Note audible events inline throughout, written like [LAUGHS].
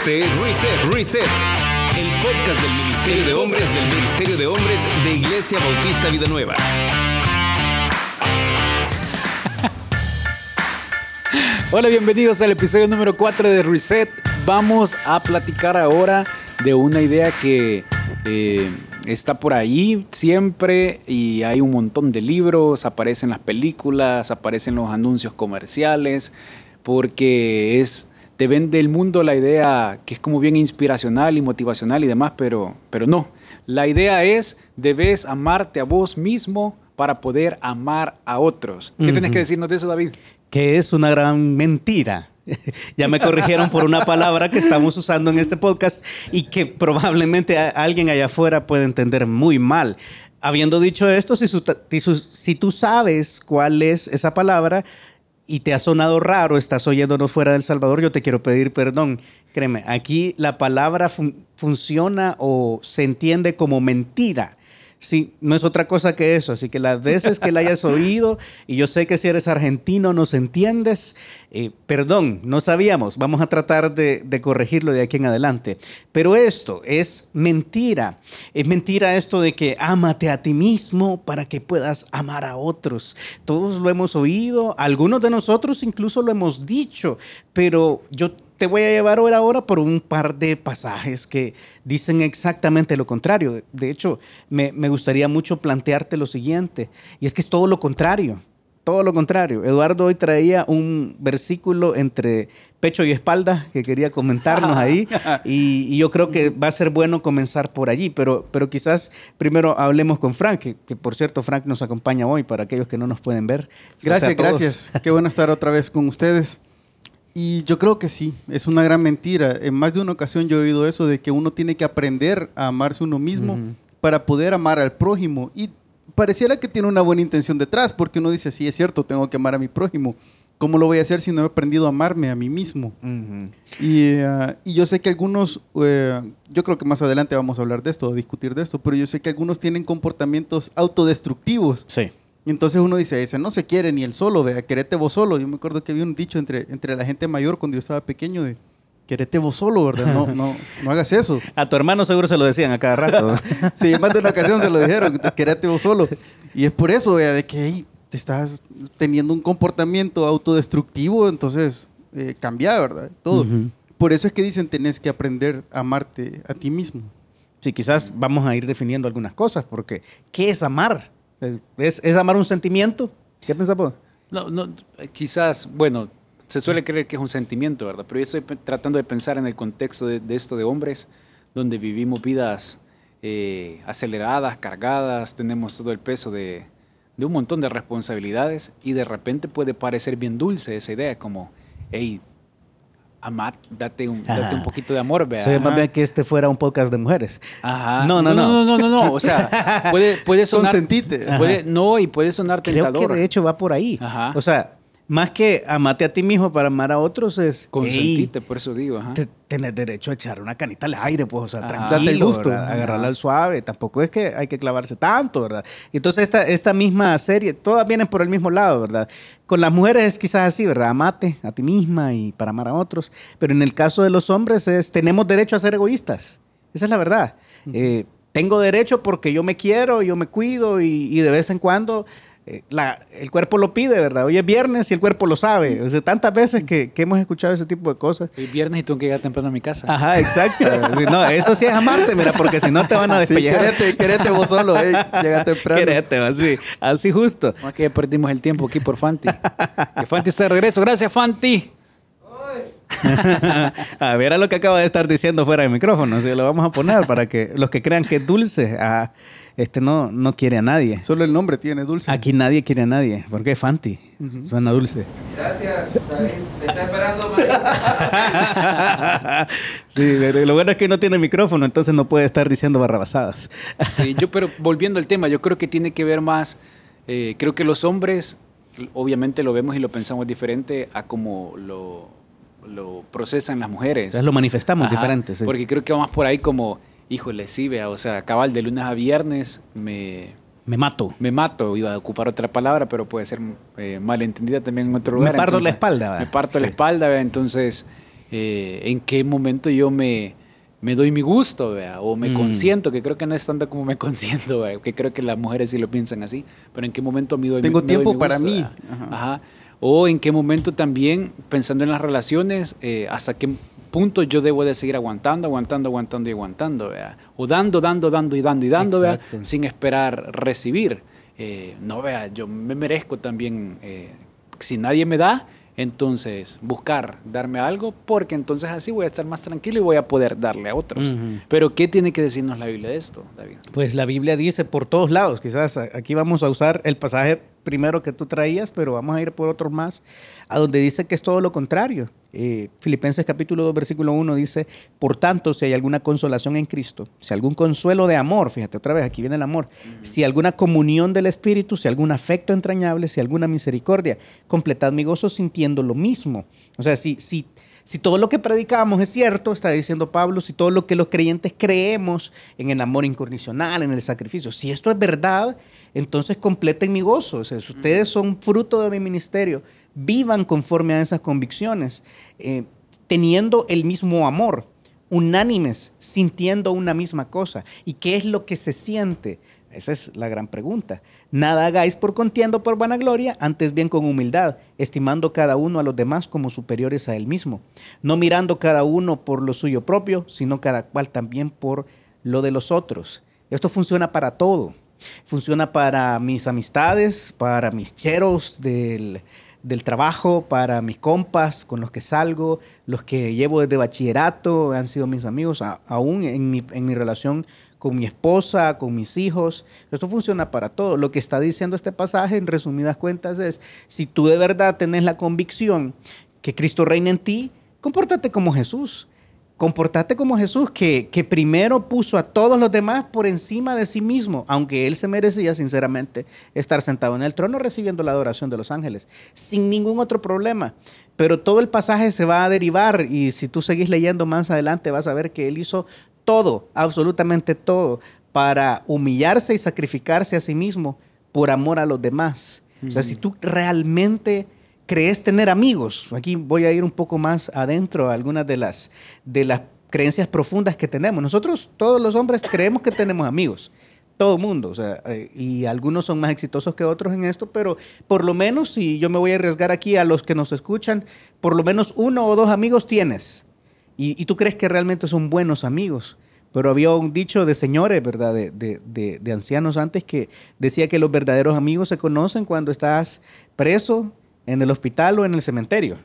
Este es Reset, Reset, el podcast del Ministerio de Hombres del Ministerio de Hombres de Iglesia Bautista Vida Nueva. [LAUGHS] Hola, bienvenidos al episodio número 4 de Reset. Vamos a platicar ahora de una idea que eh, está por ahí siempre y hay un montón de libros, aparecen las películas, aparecen los anuncios comerciales, porque es te vende el mundo la idea que es como bien inspiracional y motivacional y demás, pero, pero no. La idea es, debes amarte a vos mismo para poder amar a otros. ¿Qué tienes que decirnos de eso, David? Que es una gran mentira. [LAUGHS] ya me corrigieron por una palabra que estamos usando en este podcast y que probablemente alguien allá afuera puede entender muy mal. Habiendo dicho esto, si, si tú sabes cuál es esa palabra, y te ha sonado raro, estás oyéndonos fuera del Salvador, yo te quiero pedir perdón. Créeme, aquí la palabra funciona o se entiende como mentira. Sí, no es otra cosa que eso. Así que las veces que la hayas oído, y yo sé que si eres argentino nos entiendes, eh, perdón, no sabíamos. Vamos a tratar de, de, corregirlo de aquí en adelante. Pero esto es mentira. Es mentira esto de que ámate a ti mismo para que puedas amar a otros. Todos lo hemos oído, algunos de nosotros incluso lo hemos dicho, pero yo te voy a llevar ahora por un par de pasajes que dicen exactamente lo contrario. De hecho, me, gustaría mucho plantearte lo siguiente, y es que es todo lo contrario, todo lo contrario. Eduardo hoy traía un versículo entre pecho y espalda que quería comentarnos ahí, [LAUGHS] y, yo creo que va a ser bueno comenzar por allí, pero, pero quizás primero hablemos con Frank, que, que por cierto Frank nos acompaña hoy para aquellos que no nos pueden ver. Gracias, gracias. Qué bueno estar otra vez con ustedes. Y yo creo que sí, es una gran mentira. En más de una ocasión yo he oído eso de que uno tiene que aprender a amarse uno mismo para poder amar al prójimo. Y pareciera que tiene una buena intención detrás, porque uno dice, sí, es cierto, tengo que amar a mi prójimo. ¿Cómo lo voy a hacer si no he aprendido a amarme a mí mismo? y, uh, y, yo sé que algunos, uh, yo creo que más adelante vamos a hablar de esto, a discutir de esto, pero yo sé que algunos tienen comportamientos autodestructivos. Sí y entonces uno dice, ese no se quiere ni el solo, vea, querete vos solo. Yo me acuerdo que había un dicho entre, entre la gente mayor cuando yo estaba pequeño de, querete vos solo, ¿verdad? No, no, no hagas eso. [LAUGHS] A tu hermano seguro se lo decían a cada rato. [LAUGHS] sí, más de una ocasión se lo dijeron, querete vos solo. Y es por eso, vea, de que te estás teniendo un comportamiento autodestructivo, entonces eh, cambia, ¿verdad? Todo. Por eso es que dicen, tenés que aprender a amarte a ti mismo. Sí, quizás vamos a ir definiendo algunas cosas, porque ¿qué es amar? ¿Es, amar un sentimiento? ¿Qué piensas vos? No, no, quizás, bueno, se suele creer que es un sentimiento, ¿verdad? Pero yo estoy tratando de pensar en el contexto de, esto de hombres, donde vivimos vidas eh, aceleradas, cargadas, tenemos todo el peso de, de, un montón de responsabilidades y de repente puede parecer bien dulce esa idea, como, hey, Amat, date un, date un poquito de amor, vea. Soy más bien que este fuera un podcast de mujeres. Ajá. No, no, no. No, no, no, no. O sea, puede, puede [LAUGHS] sonar. Consentite. Puede, no, y puede sonar tentador. Creo que de hecho va por ahí. Ajá. O sea, más que amate a ti mismo para amar a otros es... Consentite, por eso digo. Ajá. Tener derecho a echar una canita al aire, pues, o sea, tranquilo, el gusto. Agarrarla al suave. Tampoco es que hay que clavarse tanto, ¿verdad? Entonces, esta, esta misma serie, todas vienen por el mismo lado, ¿verdad? Con las mujeres es quizás así, ¿verdad? Amate a ti misma y para amar a otros. Pero en el caso de los hombres es, tenemos derecho a ser egoístas. Esa es la verdad. Eh, tengo derecho porque yo me quiero, yo me cuido y, y de vez en cuando eh, el cuerpo lo pide, ¿verdad? Hoy es viernes y el cuerpo lo sabe. O sea, tantas veces que, hemos escuchado ese tipo de cosas. Hoy es viernes y tengo que llegar temprano a mi casa. Ajá, exacto. no, eso sí es amarte, mira, porque si no te van a despellejar. Sí, querete, vos solo, eh. Llega temprano. Querete, así, así justo. No, que perdimos el tiempo aquí por Fanti. que Fanti está de regreso. Gracias, Fanti. [LAUGHS] a ver a lo que acaba de estar diciendo fuera del micrófono. ¿sí? Lo vamos a poner para que los que crean que es dulce. Ah, este no, no quiere a nadie. Solo el nombre tiene dulce. Aquí nadie quiere a nadie. ¿Por qué Fanti? Suena dulce. Gracias, David. Te está esperando, [LAUGHS] sí, lo bueno es que no tiene micrófono, entonces no puede estar diciendo barrabasadas. sí, yo, pero volviendo al tema, yo creo que tiene que ver más. Eh, creo que los hombres, obviamente lo vemos y lo pensamos diferente a como lo, lo procesan las mujeres. O lo manifestamos diferente. Sí. Porque creo que va más por ahí como híjole, sí, vea, o sea, cabal de lunes a viernes me... Me mato. Me mato, iba a ocupar otra palabra, pero puede ser eh, malentendida también en otro lugar. Me parto la espalda. Me parto la espalda, ¿vea? entonces eh, en qué momento yo me, me doy mi gusto, ¿vea? o me Mm. consiento, que creo que no es tanto como me [LAUGHS] consiento, ¿vea? que creo que las mujeres sí lo piensan así, pero en qué momento me doy mi- Tengo me doy tiempo para gusto, mí. Ajá. O en qué momento también, pensando en las relaciones, eh, hasta qué punto yo debo de seguir aguantando, aguantando, aguantando y aguantando. O dando, dando, dando y dando y dando, sin esperar recibir. Eh, no, vea, yo me merezco también, eh, si nadie me da, entonces buscar darme algo, porque entonces así voy a estar más tranquilo y voy a poder darle a otros. Pero ¿qué tiene que decirnos la Biblia de esto, David? Pues la Biblia dice por todos lados, quizás aquí vamos a usar el pasaje primero que tú traías, pero vamos a ir por otros más, a donde dice que es todo lo contrario. Eh, Filipenses capítulo 2, versículo 1 dice, por tanto, si hay alguna consolación en Cristo, si algún consuelo de amor, fíjate otra vez, aquí viene el amor, si alguna comunión del Espíritu, si algún afecto entrañable, si alguna misericordia, completad mi gozo sintiendo lo mismo. O sea, si, si, si todo lo que predicamos es cierto, está diciendo Pablo, si todo lo que los creyentes creemos en el amor incondicional, en el sacrificio, si esto es verdad, entonces completen mi gozo. O sea, si ustedes son fruto de mi ministerio, vivan conforme a esas convicciones, eh, teniendo el mismo amor, unánimes, sintiendo una misma cosa. ¿Y qué es lo que se siente? Esa es la gran pregunta. Nada hagáis por contienda o por vanagloria, antes bien con humildad, estimando cada uno a los demás como superiores a él mismo, no mirando cada uno por lo suyo propio, sino cada cual también por lo de los otros. Esto funciona para todo. Funciona para mis amistades, para mis cheros del, del trabajo, para mis compas con los que salgo, los que llevo desde bachillerato, han sido mis amigos, aún en mi, en mi relación con mi esposa, con mis hijos. Esto funciona para todo. Lo que está diciendo este pasaje, en resumidas cuentas, es, si tú de verdad tenés la convicción que Cristo reina en ti, compórtate como Jesús. Comportate como Jesús, que, que primero puso a todos los demás por encima de sí mismo, aunque él se merecía, sinceramente, estar sentado en el trono recibiendo la adoración de los ángeles, sin ningún otro problema. Pero todo el pasaje se va a derivar y si tú seguís leyendo más adelante vas a ver que él hizo todo, absolutamente todo, para humillarse y sacrificarse a sí mismo por amor a los demás. O sea, si tú realmente crees tener amigos, aquí voy a ir un poco más adentro a algunas de las, de las creencias profundas que tenemos. Nosotros, todos los hombres, creemos que tenemos amigos. Todo mundo, eh, y algunos son más exitosos que otros en esto, pero por lo menos, si yo me voy a arriesgar aquí a los que nos escuchan, por lo menos uno o dos amigos tienes. Y, tú crees que realmente son buenos amigos. Pero había un dicho de señores, ¿verdad? De- de ancianos antes que decía que los verdaderos amigos se conocen cuando estás preso en el hospital o en el cementerio.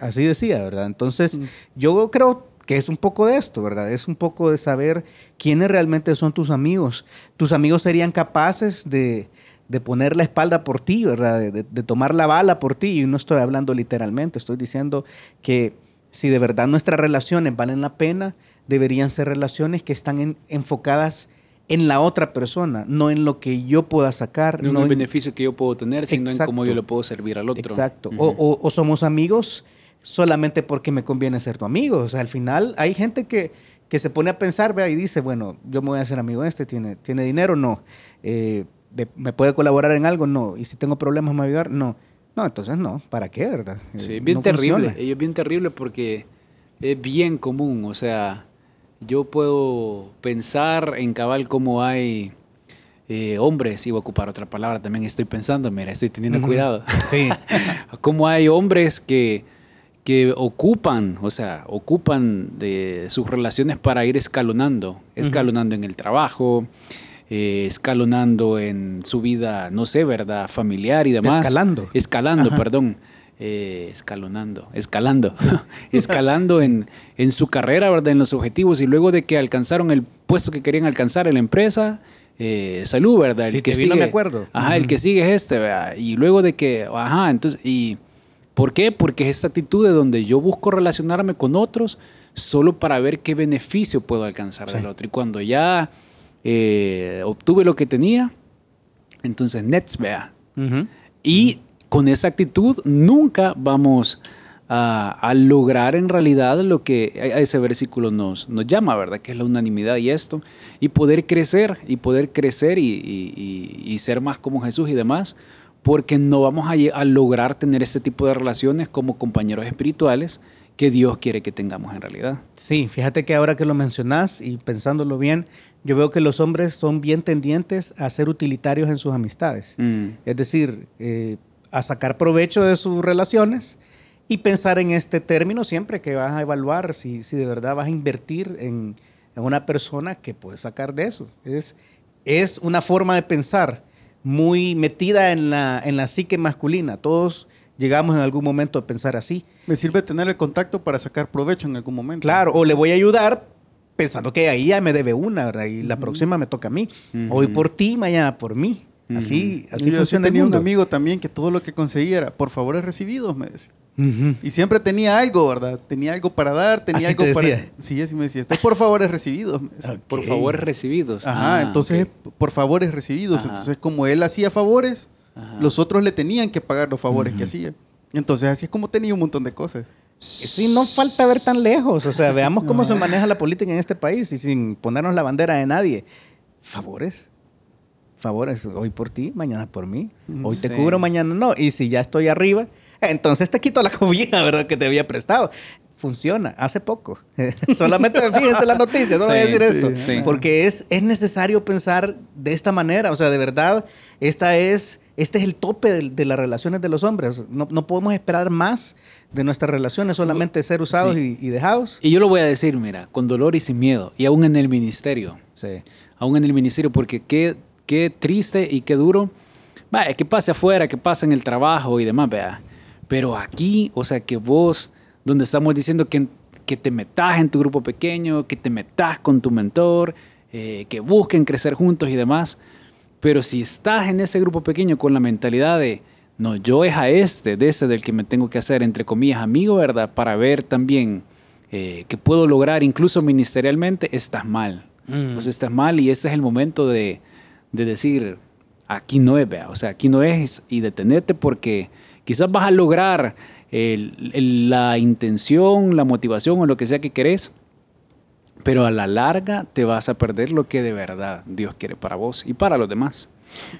Así decía, ¿verdad? Entonces, yo creo que es un poco de esto, ¿verdad? Es un poco de saber quiénes realmente son tus amigos. Tus amigos serían capaces de, de poner la espalda por ti, ¿verdad? De tomar la bala por ti. Y no estoy hablando literalmente, estoy diciendo que si de verdad nuestras relaciones valen la pena, deberían ser relaciones que están en- enfocadas en la otra persona, no en lo que yo pueda sacar. No en no el en- beneficio que yo puedo tener, sino en cómo yo le puedo servir al otro. Exacto. O, o- o somos amigos solamente porque me conviene ser tu amigo. O sea, al final hay gente que, que se pone a pensar vea, y dice, bueno, yo me voy a hacer amigo de este, ¿tiene, ¿tiene dinero? No. Eh, de- ¿Me puede colaborar en algo? No. ¿Y si tengo problemas me va a ayudar? No. No, entonces no. ¿Para qué, verdad? Sí, Eh, bien no terrible. funciona. Es bien terrible porque es bien común. O sea, yo puedo pensar en cabal cómo hay eh, hombres, iba a ocupar otra palabra, también estoy pensando, mira, estoy teniendo cuidado. [LAUGHS] Sí. [LAUGHS] cómo hay hombres que, que ocupan, o sea, ocupan de sus relaciones para ir escalonando, escalonando en el trabajo, eh, escalonando en su vida, no sé, ¿verdad? Familiar y demás. Escalando. Escalando, Ajá. perdón. Eh, escalonando, escalando, [LAUGHS] escalando en, en su carrera, ¿verdad? En los objetivos y luego de que alcanzaron el puesto que querían alcanzar en la empresa, eh, salud, ¿verdad? Sí, que vi, no me acuerdo. Ajá, el que sigue es este, ¿verdad? Y luego de que, ajá, entonces, ¿y por qué? Porque es esta actitud de donde yo busco relacionarme con otros solo para ver qué beneficio puedo alcanzar Sí. del otro. Y cuando ya eh, obtuve lo que tenía, entonces nets, vea. Y con esa actitud nunca vamos a, a lograr en realidad lo que a- a ese versículo nos, nos llama, ¿verdad? Que es la unanimidad y esto. Y poder crecer, y poder crecer y, y- y- y ser más como Jesús y demás, porque no vamos a, lograr tener este tipo de relaciones como compañeros espirituales que Dios quiere que tengamos en realidad. Sí, fíjate que ahora que lo mencionas y pensándolo bien, yo veo que los hombres son bien tendientes a ser utilitarios en sus amistades. Mm. Es decir, eh, a sacar provecho de sus relaciones y pensar en este término siempre que vas a evaluar si, si de verdad vas a invertir en, en una persona que puede sacar de eso. Es, es una forma de pensar muy metida en la, en la psique masculina. Todos llegamos en algún momento a pensar así. Me sirve tener el contacto para sacar provecho en algún momento. Claro, o le voy a ayudar pensando que ahí ya me debe una, ¿verdad? Y la próxima me toca a mí. Hoy por ti, mañana por mí. Así, así Y yo funciona el tenía un mundo. amigo también que todo lo que conseguía era por favores recibidos, me decía. Ujú. Y siempre tenía algo, ¿verdad? Tenía algo para dar, tenía ¿Así algo te para. decía? Sí, así me decía. Esto es por favores recibidos. me decía. Por Ok. favor, recibidos. Ajá, Ah, entonces ok. por favores recibidos. Ajá. Entonces, como él hacía favores, Ajá. los otros le tenían que pagar los favores Ujú. que hacía. Entonces, así es como tenía un montón de cosas. Sí, no falta ver tan lejos. O sea, veamos cómo se maneja la política en este país y sin ponernos la bandera de nadie. Favores. Favores. Hoy por ti, mañana por mí. Hoy te Sí. cubro, mañana no. Y si ya estoy arriba, entonces te quito la [LAUGHS] cobija, ¿verdad? Que te había prestado. Funciona, hace poco. [LAUGHS] Solamente fíjense la noticia, no voy a Sí, decir sí, esto. sí. Porque es, es necesario pensar de esta manera. O sea, de verdad, esta es, este es el tope de, de las relaciones de los hombres. No, no podemos esperar más de nuestras relaciones, solamente ser usados Sí. y, y dejados. Y yo lo voy a decir, mira, con dolor y sin miedo, y aún en el ministerio, Sí. aún en el ministerio, porque qué, qué triste y qué duro, vaya, que pase afuera, que pase en el trabajo y demás, vea. Pero aquí, o sea, que vos, donde estamos diciendo que, que te metas en tu grupo pequeño, que te metas con tu mentor, eh, que busquen crecer juntos y demás, pero si estás en ese grupo pequeño con la mentalidad de, no, yo es a este, de ese del que me tengo que hacer, entre comillas, amigo, ¿verdad? Para ver también eh, que puedo lograr incluso ministerialmente, estás mal. Mm. Sea, estás mal y ese es el momento de, de decir, aquí no es, vea, o sea, aquí no es y detenerte porque quizás vas a lograr el- el- la intención, la motivación o lo que sea que querés, pero a la larga te vas a perder lo que de verdad Dios quiere para vos y para los demás.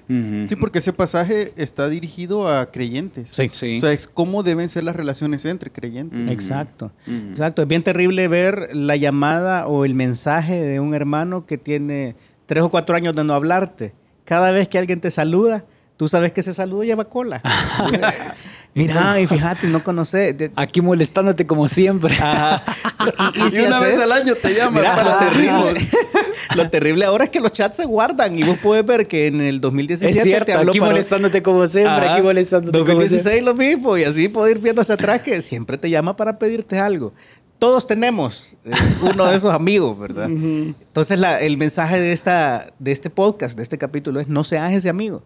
Sí, porque ese pasaje está dirigido a creyentes. Sí. Sí. O sea, es cómo deben ser las relaciones entre creyentes. Exacto. Exacto. Es bien terrible ver la llamada o el mensaje de un hermano que tiene tres o cuatro años de no hablarte. Cada vez que alguien te saluda, tú sabes que ese saludo lleva cola. [LAUGHS] Mira, y fíjate, no conoces. Aquí molestándote como siempre. Ajá. Y, y Y si una vez al año te llaman Mira, para lo, te terrible, lo terrible ahora es que los chats se guardan y vos puedes ver que en el 2017 es cierto, te habló aquí para- molestándote como siempre, Ajá. aquí molestándote como 2016 lo mismo y así puedo ir viendo hacia atrás que siempre te llama para pedirte algo. Todos tenemos eh, uno de esos [LAUGHS] amigos, ¿verdad? Entonces la- el mensaje de, esta, de este podcast, de este capítulo es no seas ese amigo.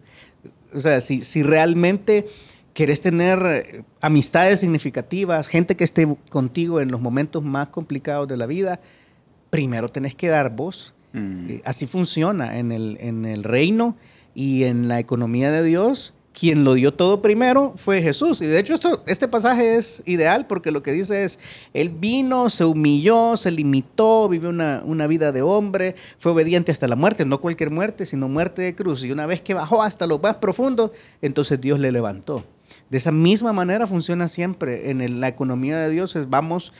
O sea, si, si realmente querés tener eh, amistades significativas, gente que esté contigo en los momentos más complicados de la vida, primero tenés que dar voz. Mm. Eh, así funciona en el, en el reino y en la economía de Dios. Quien lo dio todo primero fue Jesús. Y de hecho esto, este pasaje es ideal porque lo que dice es, Él vino, se humilló, se limitó, vivió una, una vida de hombre, fue obediente hasta la muerte, no cualquier muerte, sino muerte de cruz. Y una vez que bajó hasta lo más profundo, entonces Dios le levantó. De esa misma manera funciona siempre en la economía de Dios. Es vamos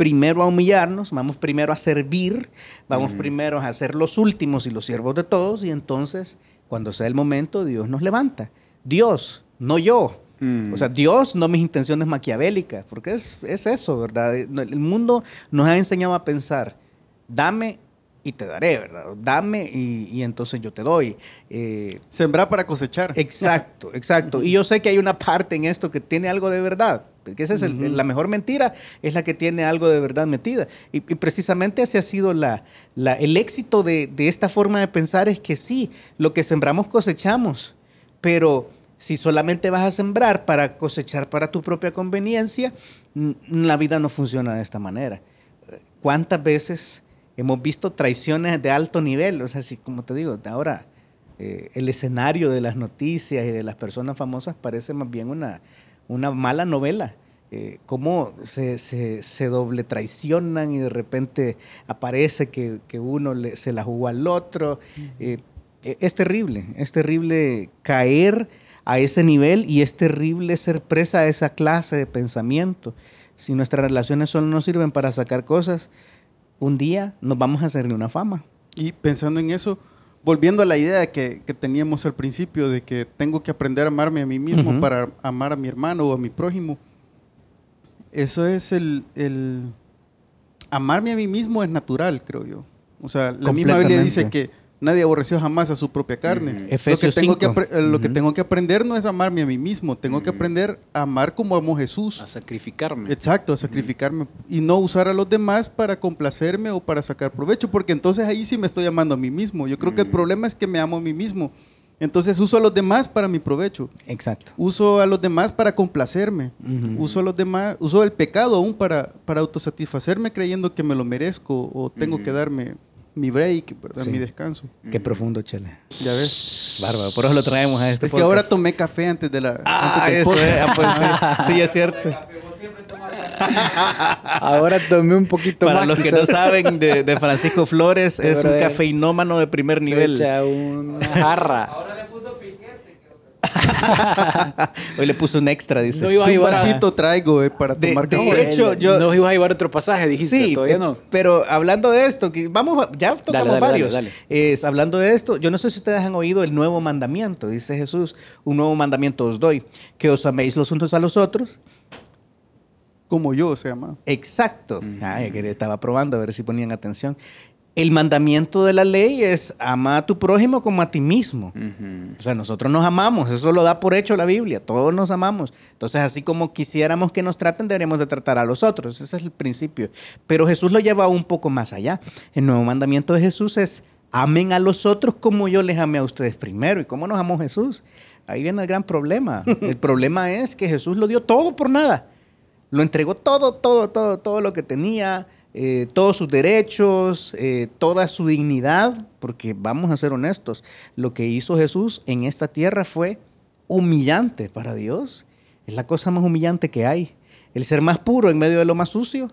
primero a humillarnos, vamos primero a servir, vamos primero a ser los últimos y los siervos de todos y entonces cuando sea el momento Dios nos levanta. Dios, no yo. Mm. O sea, Dios, no mis intenciones maquiavélicas, porque es, es eso, ¿verdad? El mundo nos ha enseñado a pensar, dame y te daré, ¿verdad? Dame y, y entonces yo te doy. Eh, Sembrar para cosechar. Exacto, [LAUGHS] exacto. Y yo sé que hay una parte en esto que tiene algo de verdad. Que esa es el- la mejor mentira, es la que tiene algo de verdad metida. Y, y precisamente ese ha sido la, la- el éxito de, de esta forma de pensar, es que sí, lo que sembramos cosechamos, pero si solamente vas a sembrar para cosechar para tu propia conveniencia, la vida no funciona de esta manera. ¿Cuántas veces hemos visto traiciones de alto nivel? O sea, si, como te digo, ahora eh, el escenario de las noticias y de las personas famosas parece más bien una, una mala novela. Eh, cómo se, se- se doble traicionan y de repente aparece que, que uno le- se la jugó al otro. Eh, es terrible, es terrible caer a ese nivel y es terrible ser presa de esa clase de pensamiento. si nuestras relaciones solo nos sirven para sacar cosas, un día nos vamos a hacerle una fama. Y pensando en eso, volviendo a la idea que, que teníamos al principio de que tengo que aprender a amarme a mí mismo para amar a mi hermano o a mi prójimo, eso es el, el- Amarme a mí mismo es natural, creo yo. O sea, la misma Biblia dice que nadie aborreció jamás a su propia carne. Ujú. Lo que, Efesios tengo que, 5. apre- lo que Ujú. tengo que aprender no es amarme a mí mismo, tengo que aprender a amar como amo Jesús. A sacrificarme. Exacto, a sacrificarme y no usar a los demás para complacerme o para sacar provecho, porque entonces ahí sí me estoy amando a mí mismo. Yo creo que el Mm. problema es que me amo a mí mismo. Entonces uso a los demás para mi provecho. Exacto. Uso a los demás para complacerme. Uso a los demás, uso el pecado aún para, para autosatisfacerme creyendo que me lo merezco o tengo que darme mi break, ¿verdad? Sí. mi descanso. Qué profundo, Chele. Ya ves. Bárbaro, por eso lo traemos a este es que ahora tomé café antes de la Ah, antes del eso podcast. es, ah, pues sí, [LAUGHS] sí, es cierto. [LAUGHS] Ahora tomé un poquito Para más. los que no saben, de, de Francisco Flores [LAUGHS] es un cafeinómano de primer Se nivel. echa una jarra. Ahora le puso [LAUGHS] Hoy le puso un extra, dice. No iba a un llevar a- vasito traigo eh, para De- tomar de café. hecho, yo- No ibas a llevar otro pasaje, dijiste. Sí, todavía eh, no. pero hablando de esto, que vamos, a- ya tocamos dale, varios. dale, Es, hablando de esto, yo no sé si ustedes han oído el nuevo mandamiento, dice Jesús, un nuevo mandamiento os doy, que os améis los unos a los otros. Como yo se llama. Exacto. Ay, que estaba probando a ver si ponían atención. El mandamiento de la ley es ama a tu prójimo como a ti mismo. Ujú. O sea, nosotros nos amamos, eso lo da por hecho la Biblia, todos nos amamos. Entonces, así como quisiéramos que nos traten, deberíamos de tratar a los otros, ese es el principio. Pero Jesús lo lleva un poco más allá. El nuevo mandamiento de Jesús es, amen a los otros como yo les amé a ustedes primero. ¿Y cómo nos amó Jesús? Ahí viene el gran problema. El [LAUGHS] problema es que Jesús lo dio todo por nada. Lo entregó todo, todo, todo, todo lo que tenía, eh, todos sus derechos, eh, toda su dignidad, porque vamos a ser honestos, lo que hizo Jesús en esta tierra fue humillante para Dios. Es la cosa más humillante que hay. El ser más puro en medio de lo más sucio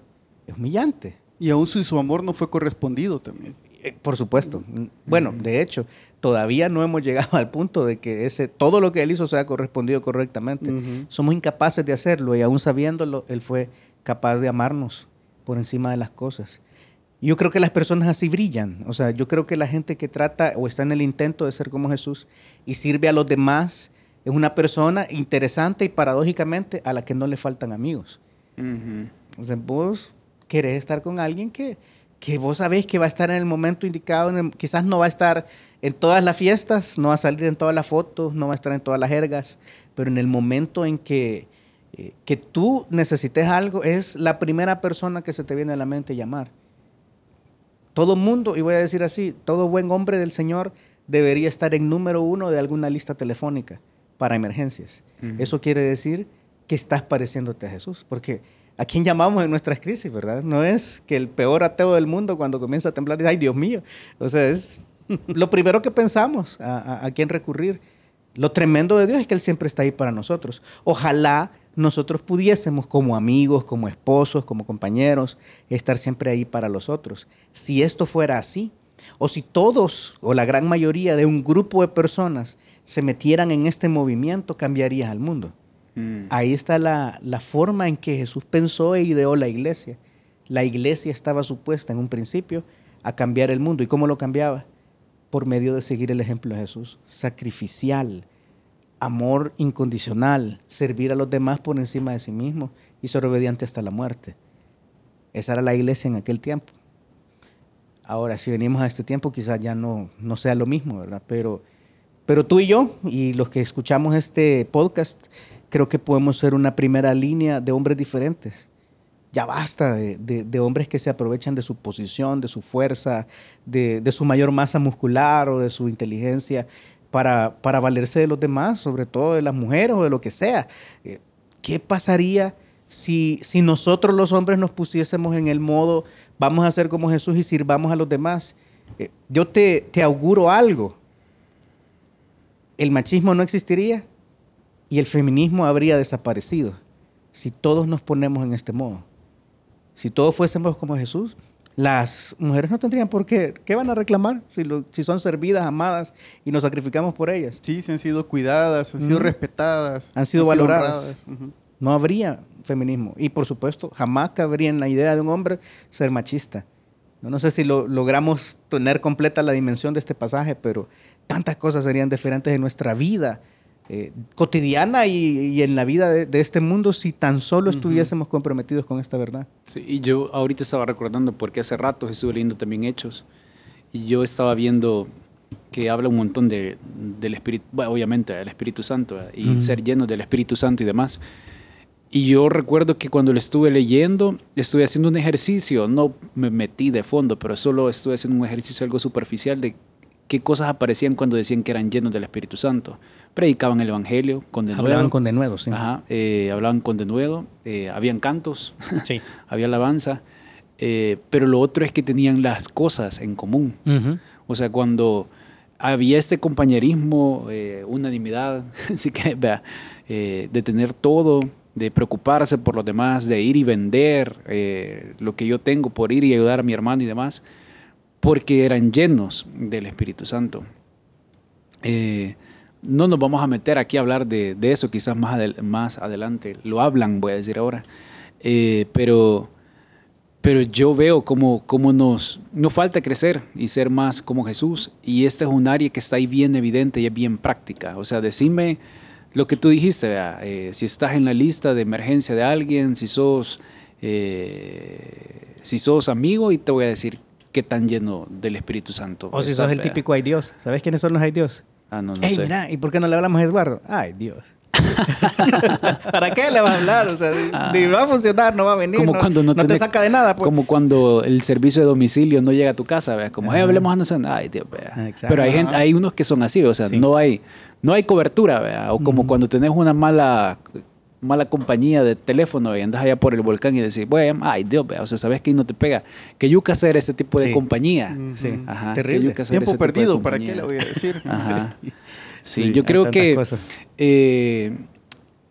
es humillante. Y aún si su amor no fue correspondido también. Eh, Por supuesto. Bueno, de hecho, todavía no hemos [LAUGHS] llegado al punto de que ese, todo lo que él hizo sea correspondido correctamente. Somos incapaces de hacerlo y aún sabiéndolo, él fue capaz de amarnos por encima de las cosas. Yo creo que las personas así brillan. O sea, yo creo que la gente que trata o está en el intento de ser como Jesús y sirve a los demás es una persona interesante y paradójicamente a la que no le faltan amigos. Ujú. O sea, vos querés estar con alguien que, que vos sabés que va a estar en el momento indicado, en el- quizás no va a estar en todas las fiestas, no va a salir en todas las fotos, no va a estar en todas las jergas, pero en el momento en que, eh, que tú necesites algo, es la primera persona que se te viene a la mente llamar. Todo mundo, y voy a decir así, todo buen hombre del Señor debería estar en número uno de alguna lista telefónica para emergencias. Eso quiere decir que estás pareciéndote a Jesús, porque ¿a quién llamamos en nuestras crisis, verdad? No es que el peor ateo del mundo cuando comienza a temblar dice, ay Dios mío, o sea, es [LAUGHS] lo primero que pensamos, a, a- a quién recurrir. Lo tremendo de Dios es que Él siempre está ahí para nosotros. Ojalá nosotros pudiésemos como amigos, como esposos, como compañeros, estar siempre ahí para los otros. Si esto fuera así, o si todos o la gran mayoría de un grupo de personas se metieran en este movimiento, cambiaría al mundo. Mm. Ahí está la, la forma en que Jesús pensó e ideó la iglesia. La iglesia estaba supuesta en un principio a cambiar el mundo. ¿Y cómo lo cambiaba? Por medio de seguir el ejemplo de Jesús. Sacrificial, amor incondicional, servir a los demás por encima de sí mismo y ser obediente hasta la muerte. Esa era la iglesia en aquel tiempo. Ahora, si venimos a este tiempo, quizás ya no, no sea lo mismo, ¿verdad? Pero, pero tú y yo, y los que escuchamos este podcast, creo que podemos ser una primera línea de hombres diferentes. Ya basta de, de- de hombres que se aprovechan de su posición, de su fuerza, de, de su mayor masa muscular o de su inteligencia para, para valerse de los demás, sobre todo de las mujeres o de lo que sea. Eh, ¿Qué pasaría si, si nosotros los hombres nos pusiésemos en el modo, vamos a ser como Jesús y sirvamos a los demás? Eh, yo te, te auguro algo. El machismo no existiría y el feminismo habría desaparecido si todos nos ponemos en este modo. Si todos fuésemos como Jesús, las mujeres no tendrían por qué. ¿Qué van a reclamar si, lo- si son servidas, amadas y nos sacrificamos por ellas? Sí, se han sido cuidadas, han sido respetadas. Han sido valoradas. No habría feminismo. Y por supuesto, jamás cabría en la idea de un hombre ser machista. Yo no sé si lo, logramos tener completa la dimensión de este pasaje, pero tantas cosas serían diferentes en nuestra vida eh, cotidiana y, y en la vida de, de este mundo si tan solo estuviésemos comprometidos con esta verdad. Sí, y yo ahorita estaba recordando porque hace rato estuve leyendo también Hechos y yo estaba viendo que habla un montón de, del Espíritu, bueno, obviamente del Espíritu Santo y ser lleno del Espíritu Santo y demás. Y yo recuerdo que cuando lo estuve leyendo, estuve haciendo un ejercicio, no me metí de fondo, pero solo estuve haciendo un ejercicio algo superficial de qué cosas aparecían cuando decían que eran llenos del Espíritu Santo. Predicaban el Evangelio con denuedo. Hablaban con denuedo, sí. Ajá, eh, hablaban con denuedo, eh, habían cantos, Sí. [LAUGHS] había alabanza, eh, pero lo otro es que tenían las cosas en común. Ujú. O sea, cuando había este compañerismo, eh, unanimidad, [LAUGHS] si querés, vea, eh, de tener todo, de preocuparse por los demás, de ir y vender eh, lo que yo tengo por ir y ayudar a mi hermano y demás, porque eran llenos del Espíritu Santo. Eh, no nos vamos a meter aquí a hablar de, de eso, quizás más, adel- más adelante. Lo hablan, voy a decir ahora. Eh, pero, pero yo veo cómo, cómo nos, nos falta crecer y ser más como Jesús. Y este es un área que está ahí bien evidente y es bien práctica. O sea, decime lo que tú dijiste, eh, si estás en la lista de emergencia de alguien, si sos, eh, si sos amigo, y te voy a decir qué tan lleno del Espíritu Santo. O si sos el típico ay Dios. ¿Sabes quiénes son los ay Dios? Ah, no, no Ey, sé. mira, ¿y por qué no le hablamos a Eduardo? Ay, Dios. [LAUGHS] ¿Para qué le vas a hablar? O sea, ni va a funcionar, no va a venir. Ah. Como no, cuando no, no te saca de nada. Pues. Como cuando el servicio de domicilio no llega a tu casa, ¿vea? Como, hey, hablemos a nosotros. Ay, Dios. Ah. Pero hay, gente, hay unos que son así, o sea, Sí. no, hay, no hay cobertura. O como cuando tenés una mala mala compañía de teléfono y andas allá por el volcán y decís, bueno, ay Dios, o sea, sabes que no te pega. Que yuca hacer ese tipo de Sí. compañía. Sí, Ajá, terrible. que Tiempo ese tipo de perdido, ¿para qué le voy a decir? [LAUGHS] Ajá. Sí, Sí, yo creo que, eh,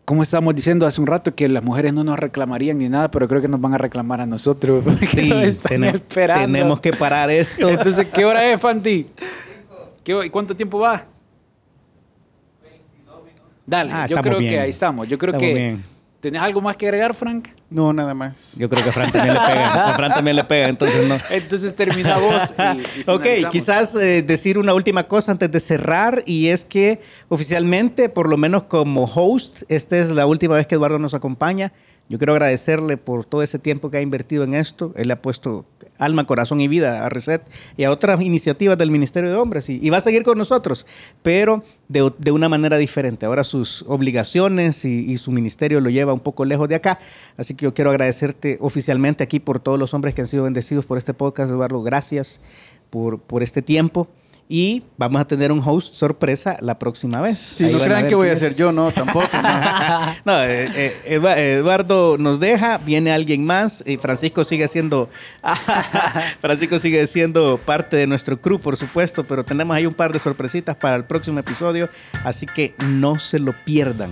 como estábamos diciendo hace un rato, que las mujeres no nos reclamarían ni nada, pero creo que nos van a reclamar a nosotros. [LAUGHS] Porque Sí, nos están tenem- esperando. tenemos que parar esto. Entonces, ¿qué hora es, Fanti? ¿Qué hora- ¿Y cuánto tiempo va? Dale, Ah, yo creo que bien. ahí estamos. Yo creo Estamos que. bien. ¿Tenés algo más que agregar, Frank? No, nada más. Yo creo que a Fran también le pega. A [LAUGHS] Fran también le pega, entonces no. Entonces termina vos. Y, y Ok, quizás eh, decir una última cosa antes de cerrar y es que oficialmente, por lo menos como host, esta es la última vez que Eduardo nos acompaña. Yo quiero agradecerle por todo ese tiempo que ha invertido en esto. Él le ha puesto alma, corazón y vida a Reset y a otras iniciativas del Ministerio de Hombres y, y va a seguir con nosotros, pero de, de una manera diferente. Ahora sus obligaciones y, y su ministerio lo lleva un poco lejos de acá. Así que yo quiero agradecerte oficialmente aquí por todos los hombres que han sido bendecidos por este podcast, Eduardo. Gracias por, por este tiempo. Y vamos a tener un host sorpresa la próxima vez. Sí, Ahí no crean que voy a ser yo, no, tampoco. no. [LAUGHS] No, eh, eh, Edua- Eduardo nos deja, viene alguien más y Francisco sigue siendo [LAUGHS] Francisco sigue siendo parte de nuestro crew, por supuesto, pero tenemos ahí un par de sorpresitas para el próximo episodio, así que no se lo pierdan.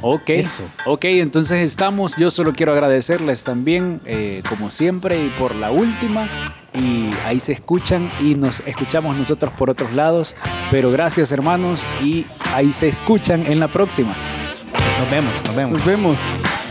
Ok, Eso. ok, entonces estamos. Yo solo quiero agradecerles también, eh, como siempre, y por la última. Y ahí se escuchan y nos escuchamos nosotros por otros lados. Pero gracias, hermanos, y ahí se escuchan en la próxima. Nos vemos, nos vemos. Nos vemos.